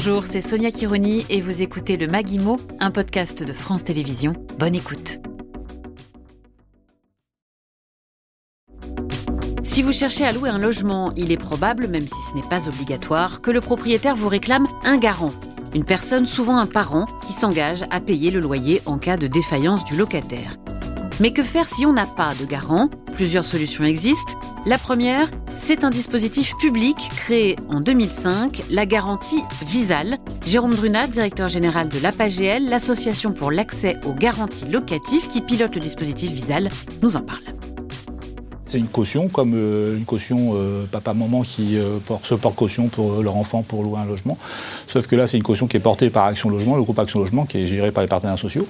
Bonjour, c'est Sonia Kironi et vous écoutez le Maguimo, un podcast de France Télévisions. Bonne écoute. Si vous cherchez à louer un logement, il est probable, même si ce n'est pas obligatoire, que le propriétaire vous réclame un garant. Une personne, souvent un parent, qui s'engage à payer le loyer en cas de défaillance du locataire. Mais que faire si on n'a pas de garant? Plusieurs solutions existent. La première, c'est un dispositif public créé en 2005, la garantie Visal. Jérôme Drunat, directeur général de l'APAGL, l'association pour l'accès aux garanties locatives qui pilote le dispositif Visal, nous en parle. C'est une caution, comme euh, une caution euh, papa-maman qui euh, se porte caution pour leur enfant pour louer un logement. Sauf que là, c'est une caution qui est portée par Action Logement, le groupe Action Logement, qui est géré par les partenaires sociaux.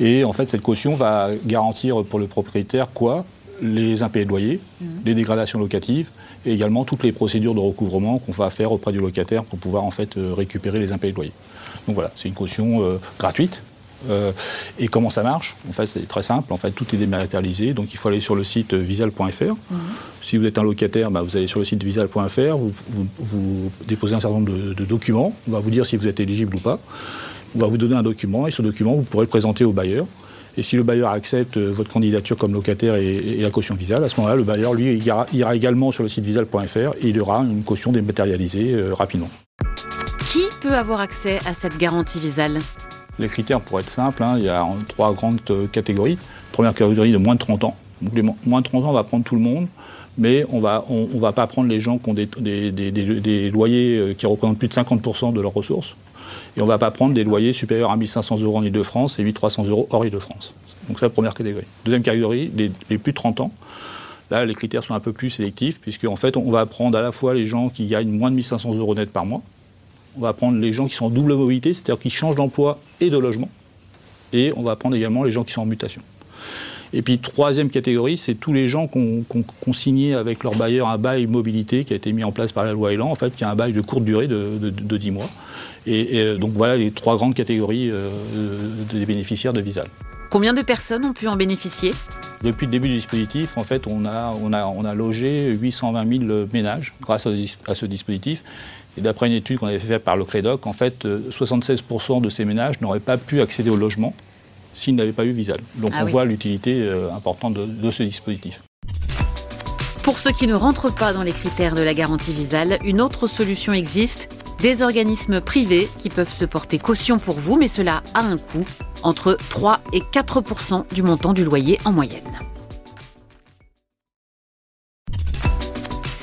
Et en fait, cette caution va garantir pour le propriétaire quoi? Les impayés de loyer, mmh. les dégradations locatives et également toutes les procédures de recouvrement qu'on va faire auprès du locataire pour pouvoir en fait récupérer les impayés de loyer. Donc voilà, c'est une caution gratuite euh, et comment ça marche? En fait, c'est très simple. En fait, tout est dématérialisé. Donc, il faut aller sur le site visal.fr. Mhm. Si vous êtes un locataire, bah, vous allez sur le site visal.fr, vous, vous, déposez un certain nombre de, documents. On va vous dire si vous êtes éligible ou pas. On va vous donner un document et ce document, vous pourrez le présenter au bailleur. Et si le bailleur accepte euh, votre candidature comme locataire et, la caution Visal, à ce moment-là, le bailleur, lui, ira, ira, également sur le site visal.fr et il aura une caution dématérialisée euh, rapidement. Qui peut avoir accès à cette garantie Visal les critères, pour être simples, hein, il y a trois grandes euh, catégories. Première catégorie de moins de 30 ans. Donc les moins de 30 ans, on va prendre tout le monde, mais on ne va, on, va pas prendre les gens qui ont des, des, loyers euh, qui représentent plus de 50% de leurs ressources. Et on ne va pas prendre des loyers supérieurs à 1500 euros en Ile-de-France et 8300 euros hors Ile-de-France. Donc c'est la première catégorie. Deuxième catégorie, les, plus de 30 ans. Là, les critères sont un peu plus sélectifs, puisqu'en en fait, on va prendre à la fois les gens qui gagnent moins de 1500 euros net par mois, on va prendre les gens qui sont en double mobilité, c'est-à-dire qui changent d'emploi et de logement. Et on va prendre également les gens qui sont en mutation. Et puis, troisième catégorie, c'est tous les gens qui ont, signé avec leur bailleur un bail mobilité qui a été mis en place par la loi Elan, en fait, qui a un bail de courte durée de, de, 10 mois. Et, donc voilà les trois grandes catégories euh, des bénéficiaires de Visal. Combien de personnes ont pu en bénéficier? Depuis le début du dispositif, en fait, on a, on a, on a logé 820 000 ménages grâce à ce dispositif. Et d'après une étude qu'on avait faite par le Crédoc, en fait, 76% euh, de ces ménages n'auraient pas pu accéder au logement s'ils n'avaient pas eu Visal. Donc ah on voit l'utilité euh, importante de, ce dispositif. Pour ceux qui ne rentrent pas dans les critères de la garantie Visal, une autre solution existe. Des organismes privés qui peuvent se porter caution pour vous, mais cela a un coût, entre 3 et 4% du montant du loyer en moyenne.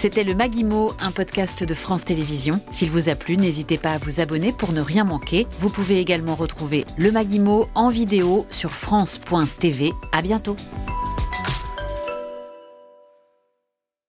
C'était le Maguimo, un podcast de France Télévisions. S'il vous a plu, n'hésitez pas à vous abonner pour ne rien manquer. Vous pouvez également retrouver le Maguimo en vidéo sur France.tv. À bientôt.